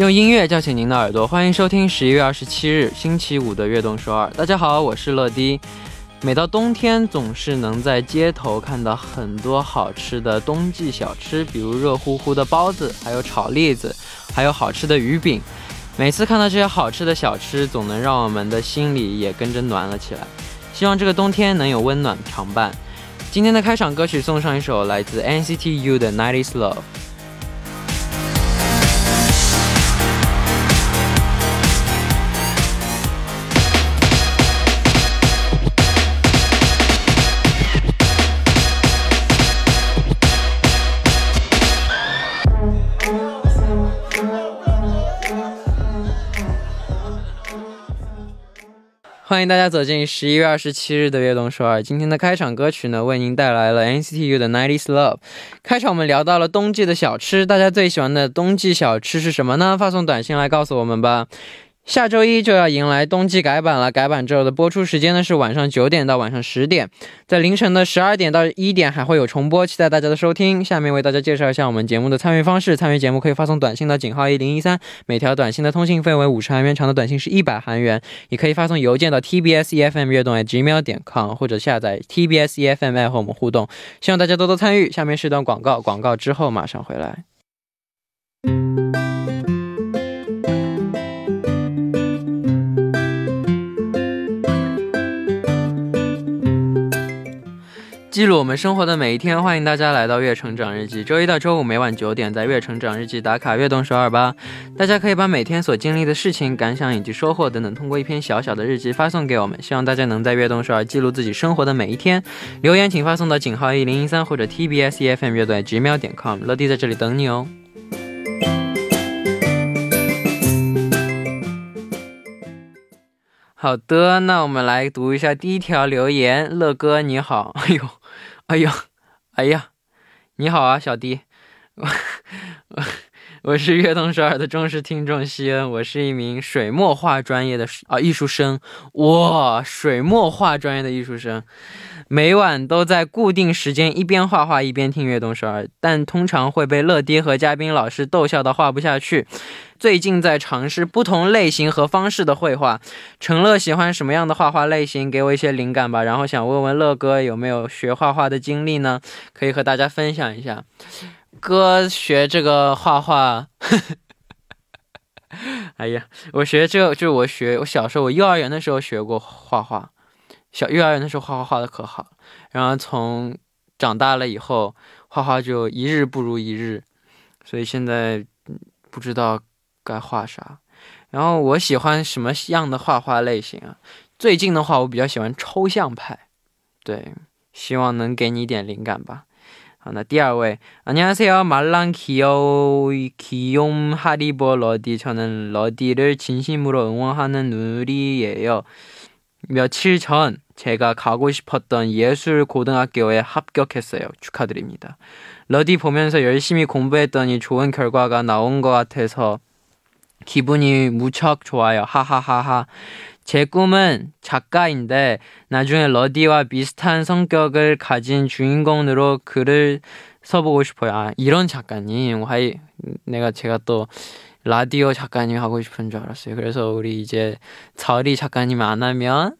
用音乐叫醒您的耳朵，欢迎收听十一月二十七日星期五的《悦动首尔》。大家好，我是乐迪。每到冬天，总是能在街头看到很多好吃的冬季小吃，比如热乎乎的包子，还有炒栗子，还有好吃的鱼饼。每次看到这些好吃的小吃，总能让我们的心里也跟着暖了起来。希望这个冬天能有温暖常伴。今天的开场歌曲送上一首来自 NCT U 的《Nineties Love》。欢迎大家走进十一月二十七日的悦动首尔。今天的开场歌曲呢，为您带来了 NCT U 的《Nineties Love》。开场我们聊到了冬季的小吃，大家最喜欢的冬季小吃是什么呢？发送短信来告诉我们吧。下周一就要迎来冬季改版了，改版之后的播出时间呢是晚上九点到晚上十点，在凌晨的十二点到一点还会有重播，期待大家的收听。下面为大家介绍一下我们节目的参与方式：参与节目可以发送短信到井号一零一三，每条短信的通信费为五十韩元，长的短信是一百韩元；也可以发送邮件到 tbs efm 悦动 at gmail 点 com，或者下载 tbs efm 和我们互动。希望大家多多参与。下面是段广告，广告之后马上回来。记录我们生活的每一天，欢迎大家来到《月成长日记》。周一到周五每晚九点，在《月成长日记》打卡悦动首尔吧。大家可以把每天所经历的事情、感想以及收获等等，通过一篇小小的日记发送给我们。希望大家能在悦动首尔记录自己生活的每一天。留言请发送到井号一零一三或者 TBS EFM 乐队 gmail 点 com。乐迪在这里等你哦。好的，那我们来读一下第一条留言。乐哥你好，哎呦。哎呀，哎呀，你好啊，小弟，我是悦动首尔的忠实听众西恩，我是一名水墨画专业的啊艺术生，哇，水墨画专业的艺术生。每晚都在固定时间一边画画一边听悦动首尔，但通常会被乐爹和嘉宾老师逗笑到画不下去。最近在尝试不同类型和方式的绘画。陈乐喜欢什么样的画画类型？给我一些灵感吧。然后想问问乐哥有没有学画画的经历呢？可以和大家分享一下。哥学这个画画，哎呀，我学这个就是我学我小时候我幼儿园的时候学过画画。小幼儿园的时候画画画的可好，然后从长大了以后画画就一日不如一日，所以现在不知道该画啥。然后我喜欢什么样的画画类型啊？最近的话，我比较喜欢抽象派。对，希望能给你一点灵感吧。 好，那第二位，안녕하세요말랑귀여귀용하리보러디저는러디를진심으로응원하는누리예요 며칠 전 제가 가고 싶었던 예술 고등학교에 합격했어요. 축하드립니다. 러디 보면서 열심히 공부했더니 좋은 결과가 나온 것 같아서 기분이 무척 좋아요. 하하하하. 제 꿈은 작가인데 나중에 러디와 비슷한 성격을 가진 주인공으로 글을 써보고 싶어요. 아, 이런 작가님. 하이, 내가 제가 또 라디오 작가님 하고 싶은 줄 알았어요. 그래서 우리 이제 자리 작가님 안 하면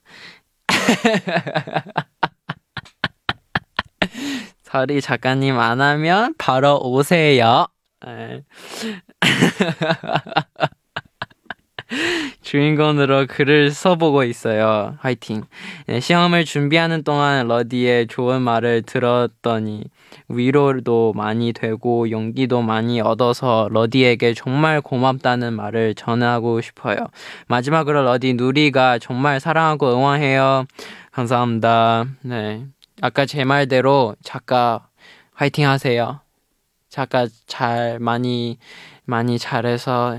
자리 작가님 안 하면 바로 오세요. 네. 주인공으로 글을 써보고 있어요. 화이팅. 네, 시험을 준비하는 동안 러디의 좋은 말을 들었더니 위로도 많이 되고 용기도 많이 얻어서 러디에게 정말 고맙다는 말을 전하고 싶어요. 마지막으로 러디 누리가 정말 사랑하고 응원해요. 감사합니다. 네. 아까 제 말대로 작가 화이팅 하세요. 작가 잘 많이 많이 잘해서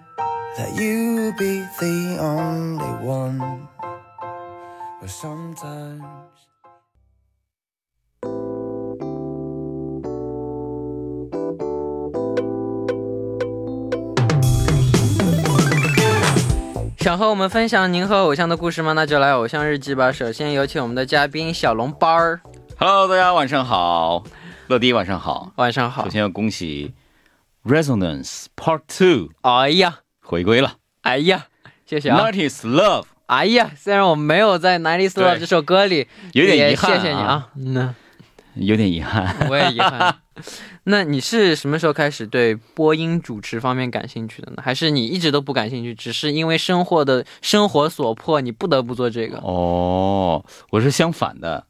you be the only one. But sometimes. 想和我们分享您和偶像的故事吗？那就来偶像日记吧。首先有请我们的嘉宾小笼包儿，Hello，大家晚上好，乐迪晚上好。晚上好首。先要恭喜 Resonance Part Two 哎呀，回归了哎呀，谢谢啊。，Nineties Love 哎呀，虽然我没有在《Nineties Love》这首歌里，有点遗憾谢谢你啊。那，有点遗憾。我也遗憾。那你是什么时候开始对播音主持方面感兴趣的呢？还是你一直都不感兴趣，只是因为生活的生活所迫，你不得不做这个？哦，我是相反的，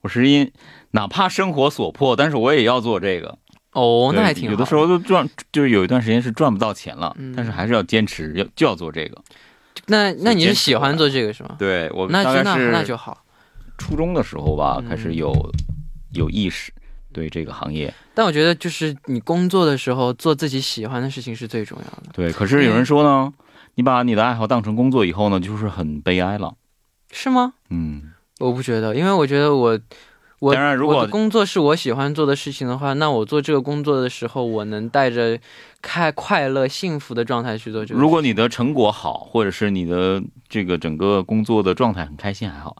我是因哪怕生活所迫，但是我也要做这个。哦，那还挺好。有的时候都赚，就是有一段时间是赚不到钱了，嗯但是还是要坚持，要就要做这个。那那你是喜欢做这个是吗？对我那就那那就好。初中的时候吧，嗯开始有有意识对这个行业。但我觉得就是你工作的时候做自己喜欢的事情是最重要的，对，可是有人说呢，你把你的爱好当成工作以后呢，就是很悲哀了。是吗？嗯，我不觉得，因为我觉得我我当然如果工作是我喜欢做的事情的话，那我做这个工作的时候，我能带着开快乐、幸福的状态去做这个。如果你的成果好，或者是你的这个整个工作的状态很开心还好。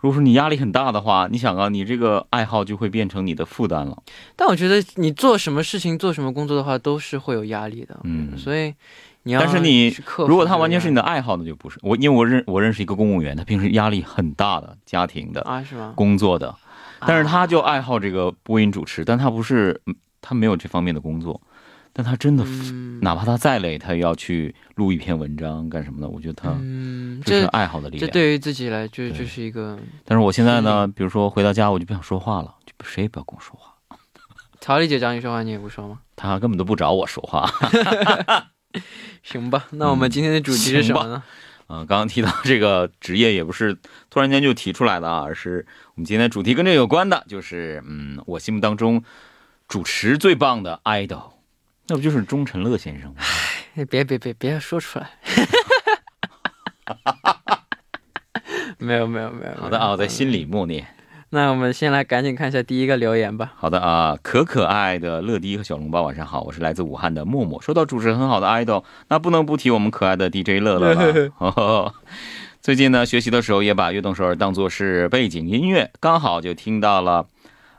如果说你压力很大的话，你想啊，你这个爱好就会变成你的负担了。但我觉得你做什么事情、做什么工作的话，都是会有压力的。嗯所以你要但是你如果它完全是你的的爱好，那就不是我，因为我认我认识一个公务员，他平时压力很大的，家庭的、啊，是吗？工作的，但是他就爱好这个播音主持，但他不是嗯他没有这方面的工作，但他真的嗯哪怕他再累，他也要去录一篇文章干什么的？我觉得他嗯，这是爱好的力量。这对于自己来就就是一个但是我现在呢，比如说回到家，我就不想说话了，就谁也不要跟我说话，曹丽姐找你说话，你也不说吗？他根本都不找我说话。行吧，那我们今天的主题是什么呢？嗯、刚刚提到这个职业也不是突然间就提出来的啊，而是我们今天主题跟这有关的，就是嗯，我心目当中主持最棒的 idol，那不就是钟辰乐先生吗？哎别别别别说出来！没有没有没有。好的啊，我在心里默念。那我们先来赶紧看一下第一个留言吧。好的啊，可可爱的乐迪和小笼包，晚上好，我是来自武汉的默默。说到主持很好的 idol，那不能不提我们可爱的 DJ 乐乐了。哦、最近呢，学习的时候也把《悦动首尔》当做是背景音乐，刚好就听到了，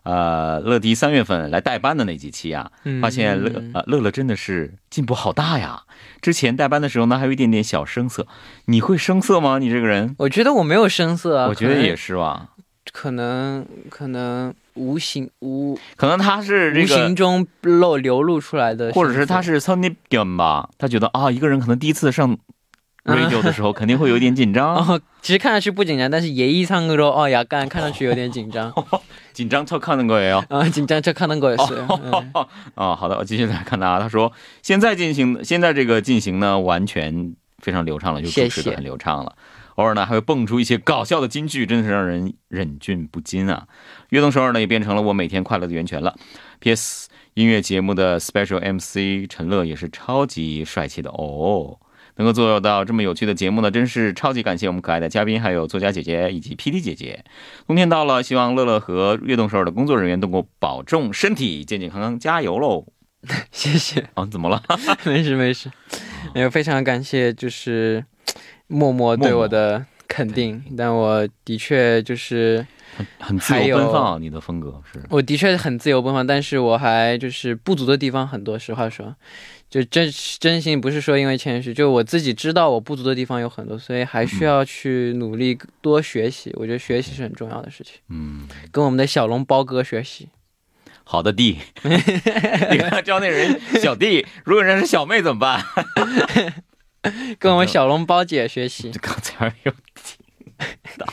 呃，乐迪三月份来代班的那几期啊，嗯发现乐呃乐乐真的是进步好大呀。之前代班的时候呢，还有一点点小生涩，你会生涩吗？你这个人？我觉得我没有声色啊，我觉得也是吧，可能可能无形无可能他是这无形个。中漏流露出来的声色，或者是他是 Sony 点吧，他觉得啊，一个人可能第一次上 radio 的时候，肯定会有点紧张，哦，其实看上去不紧张，但是예의상으로哦呀，干看上去有点紧张紧张척하는거예요。啊，紧张这看能过也是。嗯啊，好的，我继续来看他，他说现在进行，现在这个进行呢，完全非常流畅了，就主持谢谢的很流畅了。 偶尔呢，还会蹦出一些搞笑的金句，真的是让人忍俊不禁啊！悦动首尔呢，也变成了我每天快乐的源泉了。P.S. 音乐节目的 Special MC 陈乐也是超级帅气的哦。能够做到这么有趣的节目呢，真是超级感谢我们可爱的嘉宾，还有作家姐姐以及 PD 姐姐。冬天到了，希望乐乐和悦动首尔的工作人员都能够保重身体，健健康康，加油喽！谢谢，啊，怎么了？没 事没事，没有非常感谢，就是默默对我的肯定，但我的确就是很自由奔放，你的风格是。我的确很自由奔放，但是我还就是不足的地方很多。实话说，就真真心不是说因为谦虚，就我自己知道我不足的地方有很多，所以还需要去努力多学习。我觉得学习是很重要的事情，嗯，跟我们的小笼包哥学习。好的弟，你看叫那人小弟，如果人家是小妹怎么办？跟我们小笼包姐学习。刚才有听到。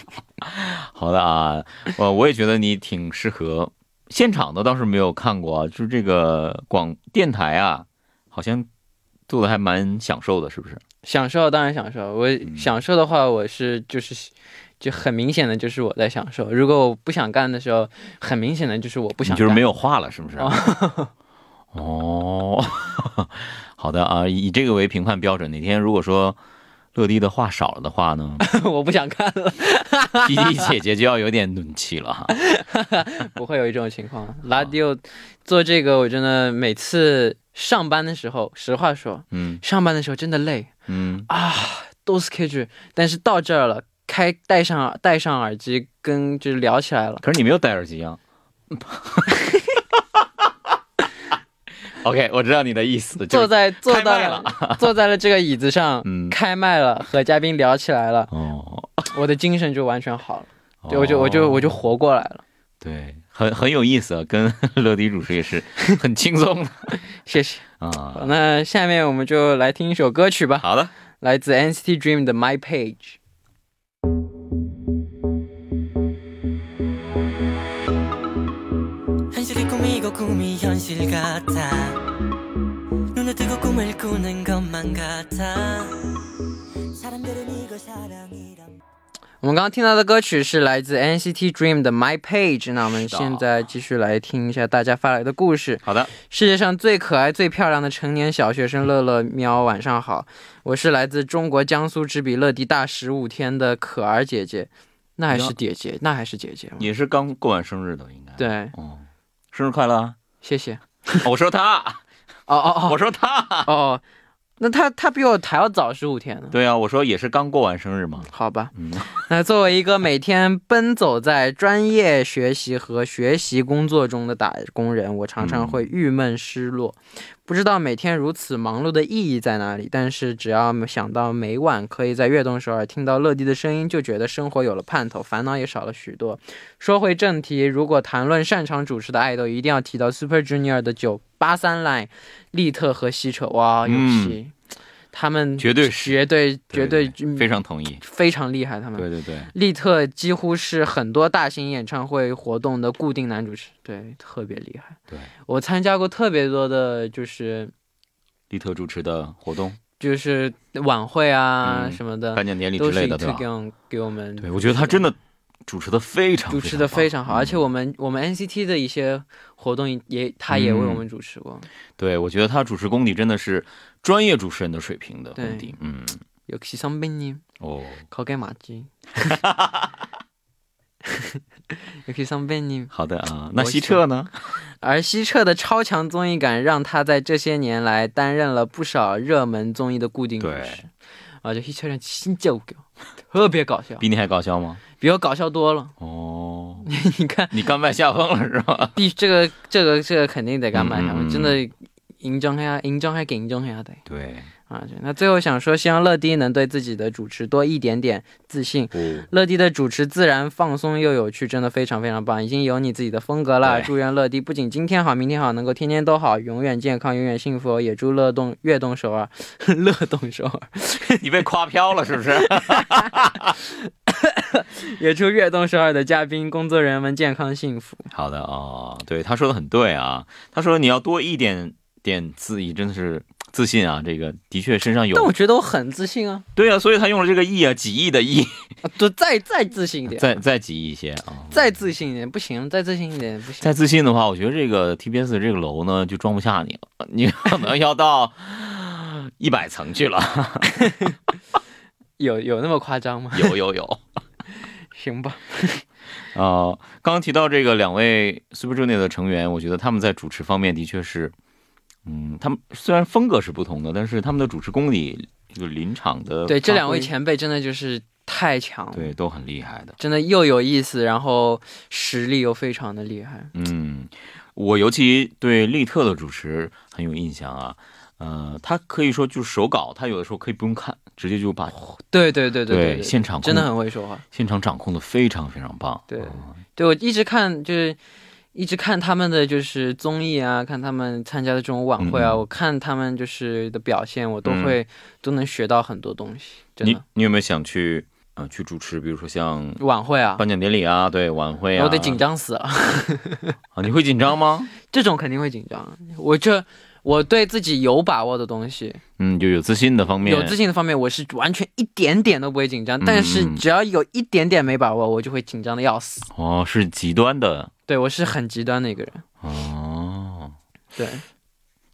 好的啊，我我也觉得你挺适合现场的，倒是没有看过啊，就是这个广电台啊，好像做的还蛮享受的，是不是？享受当然享受，我享受的话，我是就是就很明显的就是我在享受。如果我不想干的时候，很明显的就是我不想干。就是没有话了，是不是？哦 哦，好的啊，以这个为评判标准，哪天如果说乐迪的话少了的话呢 我不想看了，弟弟姐姐就要有点怒气了哈。不会有一种情况。拉迪欧做这个，我真的每次上班的时候，实话说，嗯上班的时候真的累嗯，啊，都是 K 剧，但是到这儿了，开戴上戴上耳机跟就是聊起来了。可是你没有戴耳机啊。OK，我知道你的意思，坐在坐到了 坐在了这个椅子上，嗯开麦了，和嘉宾聊起来了，哦，我的精神就完全好了，对，我就我就我就哦活过来了。对，很很有意思啊，跟 乐迪主持也是很轻松的 谢谢。啊。那下面我们就来听一首歌曲吧，好的，来自 NCT Dream 的《My Page》。꿈이고 꿈이 현실 같아 눈을 뜨고 꿈을 꾸는 것만 같아 사람들은 이걸 사랑이란 我们刚刚听到的歌曲是来自 NCT Dream 的《My Page》。那我们是的现在继续来听一下大家发来的故事。好的，世界上最可爱、最漂亮的成年小学生乐乐喵，晚上好，我是来自中国江苏只比乐迪大十五天的可儿姐姐，那还是姐姐，那还是姐姐吗？也是刚过完生日的，应该。对，哦， 生日快乐啊！谢谢。哦我说他，哦哦我说他，哦哦，那他他比我还要早十五天呢。对啊，我说也是刚过完生日嘛。好吧，嗯，那作为一个每天奔走在专业学习和学习工作中的打工人，我常常会郁闷失落，不知道每天如此忙碌的意义在哪里。但是只要想到每晚可以在悦动首尔听到乐迪的声音，就觉得生活有了盼头，烦恼也少了许多。说回正题，如果谈论擅长主持的爱豆，一定要提到 Super Junior 的九八三 line 利特和希澈，哇，有戏，他们绝对是绝对绝对对非常同意。非常厉害，他们对对对，利特几乎是很多大型演唱会活动的固定男主持，对，特别厉害。对我参加过特别多的，就是利特主持的活动、就是晚会啊嗯什么的，颁奖典礼之类的，对吧？给我们。对，我觉得他真的主持的非常主持的非常好，棒而且嗯我们我们 NCT 的一些活动也他也为我们主持过，对我觉得他主持功底真的是专业主持人的水平的对功底。嗯， 역시선배님 哦， 거기맞지。역시선배님。好的啊，那我希澈呢？而希澈的超强综艺感，让他在这些年来担任了不少热门综艺的固定主对持。 啊，这希澈人진짜웃겨，特别搞笑，比你还搞笑吗？比我搞笑多了。哦，你看，你甘拜下风了是吧？必这个这个这个肯定得干嘛？嗯嗯他们真的인정해야인정할게인정해야 돼。 对， 啊，那最后想说，希望乐迪能对自己的主持多一点点自信。嗯，乐迪的主持自然放松又有趣，真的非常非常棒，已经有你自己的风格了。祝愿乐迪不仅今天好，明天好，能够天天都好，永远健康，永远幸福。也祝乐动悦动首尔，乐动首尔，你被夸飘了是不是？也祝悦动首尔的嘉宾、工作人员们健康幸福。好的哦，对，他说的很对啊。他说你要多一点点自意，真的是自信啊。这个的确身上有但我，觉得我很自信啊，对啊，所以他用了这个亿啊，几亿的亿，啊就再再自信一点，再再几亿一些啊。再自信一点，不行，再自信一点不行。再自信的话，我觉得这个 TBS 这个楼呢就装不下你了，你可能要到一百层去了。有有那么夸张吗？有有有。行吧，呃，刚刚提到这个两位 Super Junior 的成员，我觉得他们在主持方面的确是，嗯，他们虽然风格是不同的，但是他们的主持功底，这个临场的对这两位前辈真的就是太强了。对都很厉害的。真的又有意思，然后实力又非常的厉害。嗯，我尤其对利特的主持很有印象啊。呃，他可以说就是手稿，他有的时候可以不用看，直接就把对对对对对，现场真的很会说话。现场掌控的非常非常棒。对嗯对我一直看就是。一直看他们的就是综艺啊，看他们参加的这种晚会啊，我看他们就是的表现，我都会、都能学到很多东西，真你的。你有没有想去呃去主持，比如说像晚会啊，颁奖典礼啊，对晚会啊？我得紧张死了，啊！你会紧张吗？这种肯定会紧张。我这我对自己有把握的东西，嗯，就有自信的方面，有自信的方面，我是完全一点点都不会紧张。但是嗯只要有一点点没把握，我就会紧张的要死。哦，是极端的对我是很极端的一个人。哦。对，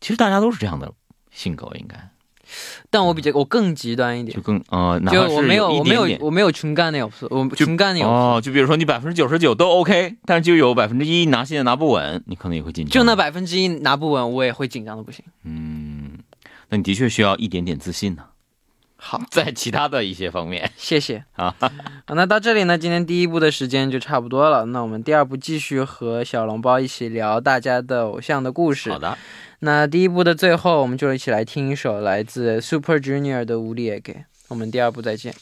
其实大家都是这样的性格，应该但我比较我更极端一点就，更呃，就我没有我没有我没有群干的有我就群干的有哦，就比如说你百分之九十九都 OK，但是就有百分之一拿线拿不稳，你可能也会紧张。就那百分之一拿不稳，我也会紧张的不行。嗯，那你的确需要一点点自信呢、好，在其他的一些方面谢谢。啊。好，那到这里呢，今天第一部的时间就差不多了。那我们第二部继续和小笼包一起聊大家的偶像的故事好。的，那第一部的最后，我们就一起来听一首来自 Super Junior 的《无力也给》。我们第二部再见。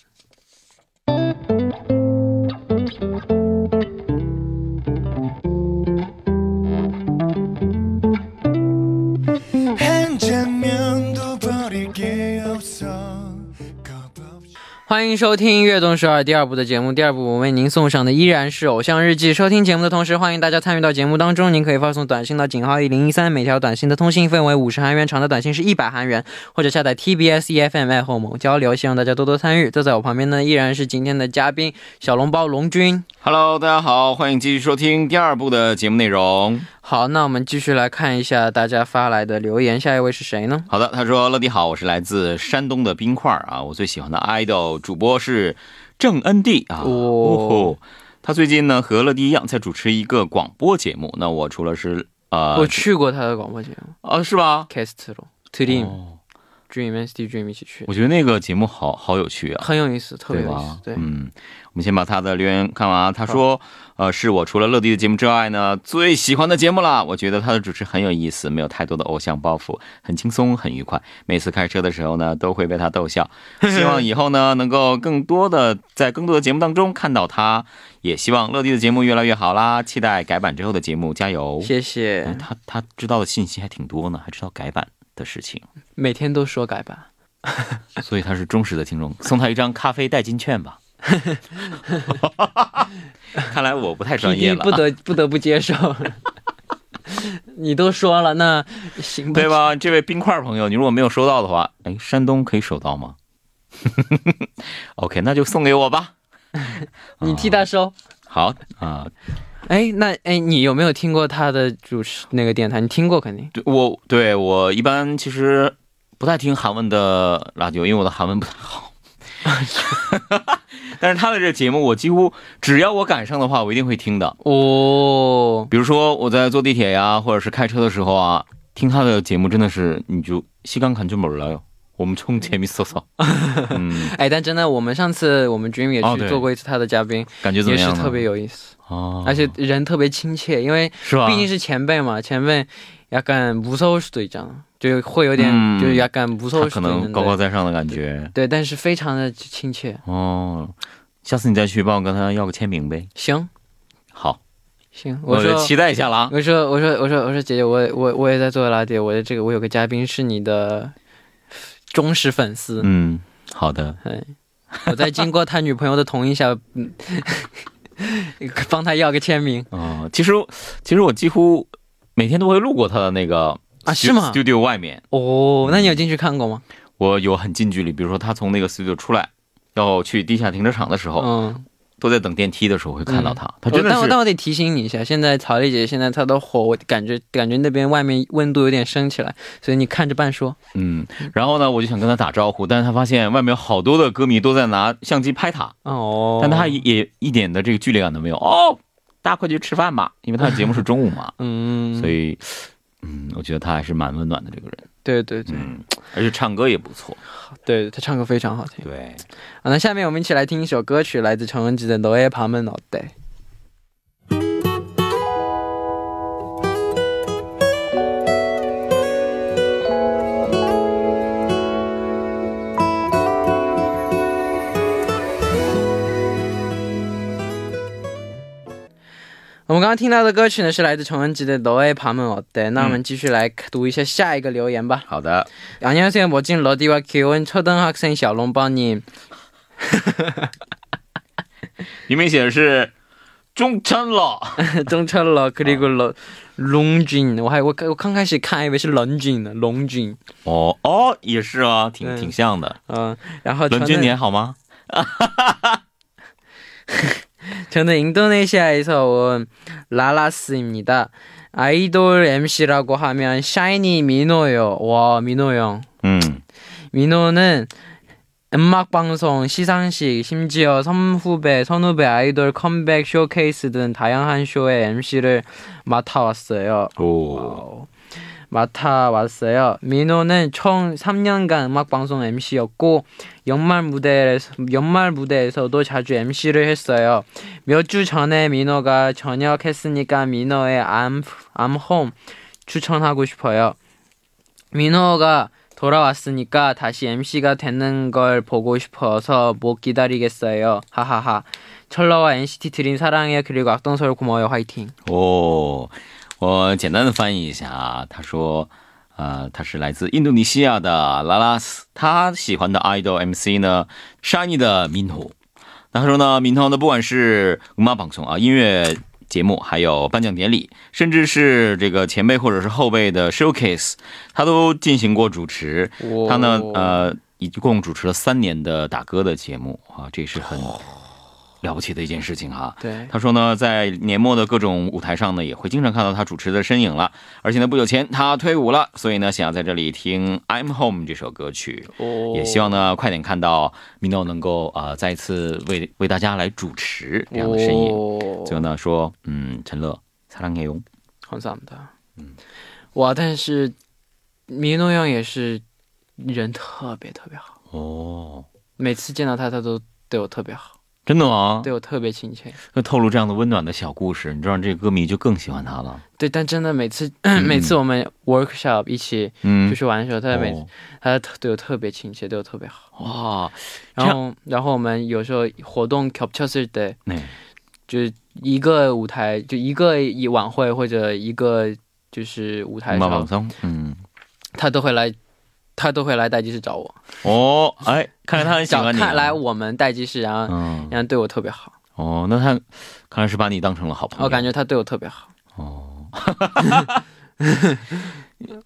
欢迎收听《悦动首尔》第二部的节目。第二部我为您送上的依然是《偶像日记》。收听节目的同时，欢迎大家参与到节目当中。您可以发送短信到井号一零一三，每条短信的通信费为五十韩元，长的短信是一百韩元，或者下载 TBS EFM 爱后盟交流。希望大家多多参与。坐在我旁边呢，依然是今天的嘉宾小笼包龙君。Hello，大家好，欢迎继续收听第二部的节目内容。好，那我们继续来看一下大家发来的留言。下一位是谁呢？好的，他说：“乐迪好，我是来自山东的冰块儿啊，我最喜欢的 idol 主播是郑恩地啊。哦吼他最近呢和乐迪一样在主持一个广播节目。那我除了是呃我去过他的广播节目啊是吧？，Cast 咯，Dream、and Steve Dream 一起去，我觉得那个节目好好有趣啊。很有意思，特别有意思。？对，嗯，我们先把他的留言看完啊。他说，呃，是我除了乐迪的节目之外呢，最喜欢的节目啦。我觉得他的主持很有意思，没有太多的偶像包袱，很轻松，很愉快。每次开车的时候呢，都会被他逗笑。希望以后呢，能够更多的在更多的节目当中看到他。也希望乐迪的节目越来越好啦。期待改版之后的节目，加油！谢谢。哎他他知道的信息还挺多呢，还知道改版的事情，每天都说改版。所以他是忠实的听众。送他一张咖啡代金券吧。看来我不太专业了，不得不得不接受。你都说了，那行吧？对？吧？这位冰块朋友，你如果没有收到的话，哎，山东可以收到吗？OK，那就送给我吧。你替他收。好啊、哎，那哎，你有没有听过他的主持那个电台？你听过肯定。对我对我一般其实不太听韩文的辣椒，因为我的韩文不太好。但是他的这个节目，我几乎只要我赶上的话，我一定会听的。哦，比如说我在坐地铁呀，或者是开车的时候啊，听他的节目真的是你就西干看就懵了哟。我们冲前面搜搜。哎，但真的，我们上次我们 Dream 也去做过一次他的嘉宾，感觉怎么样？也是特别有意思。哦，而且人特别亲切，因为是吧？毕竟是前辈嘛，前辈약간무서울수도있잖아，就会有点，嗯就是약간무서울 他 수도 可能 있는데 高高在上的感觉对，但是非常的亲切。哦。下次你再去帮我跟他要个签名呗。行好，行，我说我就期待一下了啊。我说我说我说我说姐姐，我我我也在做拉爹，我的这个我有个嘉宾是你的忠实粉丝，嗯，好的。哎，我在经过他女朋友的同意下，嗯， 帮他要个签名嗯，其实其实我几乎每天都会路过他的那个啊，是吗？studio 外面，哦，那你有进去看过吗？我有很近距离，比如说他从那个 studio 出来。要去地下停车场的时候，嗯，都在等电梯的时候会看到他。他真的哦但我是但我得提醒你一下，现在曹丽姐现在她的火，我感觉感觉那边外面温度有点升起来，所以你看着办说。嗯，然后呢，我就想跟他打招呼，但是他发现外面有好多的歌迷都在拿相机拍他，哦，但他也也一点的这个距离感都没有。哦，大家快去吃饭吧，因为他的节目是中午嘛，嗯，所以，嗯，我觉得他还是蛮温暖的这个人，对对对、嗯，而且唱歌也不错，对，她唱歌非常好听。对。好，那下面我们一起来听一首歌曲，来自陈文吉的《너의밤은어때》。 我们刚刚听到的歌曲呢，是来自陈文吉的《너의밤은어때》。那我们继续来读一下下一个留言吧。好的， 안녕하세요 멋진 러디와 귀여운 초등학생小笼包님 里面写的是中称了， 中车了 그리고 러, 롱진 我还我我刚开始看以为是冷俊呢龙俊哦哦，也是啊，挺对挺像的。嗯然后伦君你还好吗？ 저는 인도네시아에서 온 라라스입니다. 아이돌 MC라고 하면 샤이니 민호요. 와, 민호 형. 음. 민호는 음악 방송, 시상식, 심지어 선후배, 선후배 아이돌 컴백 쇼케이스 등 다양한 쇼의 MC를 맡아왔어요. 오. 와우. 맡아왔어요. 민호는 총 3년간 음악 방송 MC였고 연말 무대에서 연말 무대에서도 자주 MC를 했어요. 몇 주 전에 민호가 전역했으니까 민호의 I'm I'm Home 추천하고 싶어요. 민호가 돌아왔으니까 다시 MC가 되는 걸 보고 싶어서 못 기다리겠어요. 하하하. 철러와 NCT 드림 사랑해요. 그리고 악동서울 고마워요. 화이팅.哦， 我简单的翻译一下啊，他说，呃，他是来自印度尼西亚的拉拉斯，他喜欢的 idol MC 呢，Shiny 的 Minho。那他说呢，Minho 呢，不管是五马、朗诵啊，音乐节目，还有颁奖典礼，甚至是这个前辈或者是后辈的 showcase，他都进行过主持。他呢，呃，一共主持了三年的打歌的节目啊，这是很。了不起的一件事情哈。对，他说呢，在年末的各种舞台上呢，也会经常看到他主持的身影了。而且呢，不久前他退伍了，所以呢，想要在这里听《I'm Home》这首歌曲，也希望呢，快点看到 Mino 能够呃再次为为大家来主持这样的身影。哦最后呢，说嗯，陈乐사랑해요。 감사합니다。嗯，哇，但是米诺样也是人特别特别好，哦，每次见到他，他都对我特别好， 真的吗？对我特别亲切。那透露这样的温暖的小故事你知道这个歌迷就更喜欢他了。对但真的每次 每次我们 workshop 一起出去玩的时候他每次他对我特别亲切对我特别好。哇然后然后我们有时候活动 cupchecks 对。就是一个舞台就一个一晚会或者一个就是舞台上嗯。他都会来他都会来待机室找我，哦，哎，看来他很喜欢你啊。看来我们待机室，然后、嗯，然后对我特别好，哦，那他看来是把你当成了好朋友。我感觉他对我特别好。哦，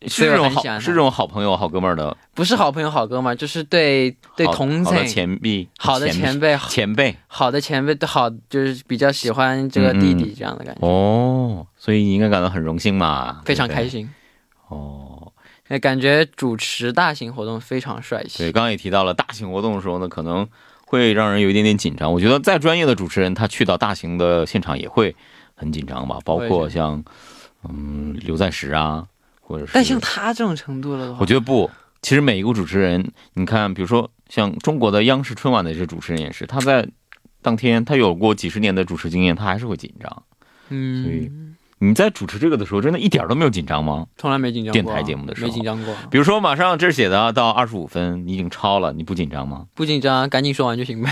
是这种好是这种好朋友、好哥们儿的不是好朋友、好哥们儿，就是对对好同好的、前辈、好的前辈、好前辈好的前辈，好就是比较喜欢这个弟弟这样的感觉，哦，所以你应该感到很荣幸嘛，非常开心。哦。哎，感觉主持大型活动非常帅气。对，刚刚也提到了大型活动的时候呢，可能会让人有一点点紧张。我觉得再专业的主持人，他去到大型的现场也会很紧张吧，包括像嗯刘在石啊，或者是但像他这种程度了的话，我觉得不，其实每一个主持人，你看，比如说像中国的央视春晚的这些主持人也是，他在当天他有过几十年的主持经验，他还是会紧张。嗯所以嗯，你在主持这个的时候，真的一点都没有紧张吗？从来没紧张过。电台节目的时候没紧张过，比如说马上这儿写的啊到二十五分，你已经超了，你不紧张吗？不紧张，赶紧说完就行呗。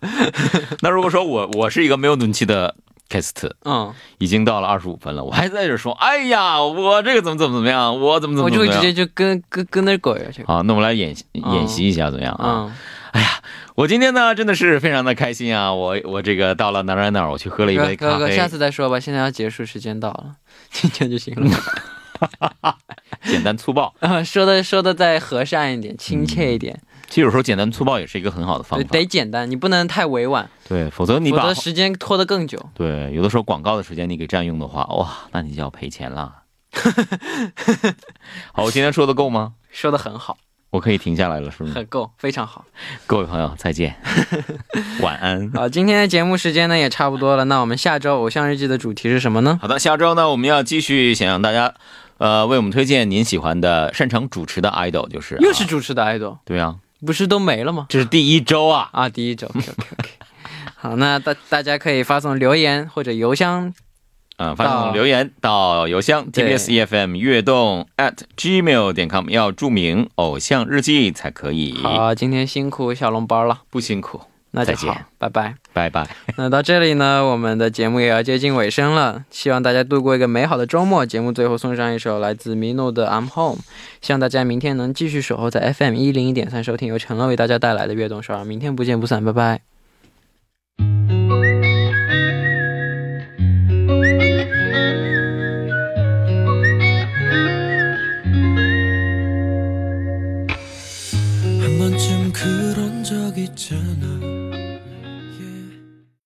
那如果说我我是一个没有눈치的 cast，嗯，已经到了二十五分了，我还在这说，哎呀，我这个怎么怎么怎么样，我怎么怎么我怎么样就会直接就跟跟跟那狗儿去。好，那我们来演演习一下，怎么样啊？嗯，我今天呢真的是非常的开心啊！我我这个到了哪儿哪儿哪儿，我去喝了一杯咖哥哥，啡，下次再说吧，现在要结束，时间到了，今天就行了。简单粗暴。啊，说的说的再和善一点，亲切一点，其实有时候简单粗暴也是一个很好的方对，法，得简单，你不能太委婉，对，否则你把则时间拖得更久。对有的时候广告的时间你给占用的话，哇，那你就要赔钱了。好，我今天说的够吗？说的很好，我可以停下来了，是吗？很 够，非常好。各位朋友，再见，晚安。好，今天的节目时间呢也差不多了，那我们下周偶像日记的主题是什么呢？好的，下周呢，我们要继续想让大家，呃，为我们推荐您喜欢的、擅长主持的 idol，就是、啊、又是主持的 idol，对啊，不是都没了吗？这是第一周啊。啊，第一周。好，那大大家可以发送留言或者邮箱嗯，发送留言到邮箱 tbs efm 悦动 at gmail 点 com，要注明偶像日记才可以。好，今天辛苦小笼包了，不辛苦，那再见，拜拜。拜拜。那到这里呢，我们的节目也要接近尾声了，希望大家度过一个美好的周末。节目最后送上一首来自 Mino 的《I'm Home》，希望大家明天能继续守候在 FM 一零一点三收听由陈乐为大家带来的悦动少儿，明天不见不散，拜拜。只能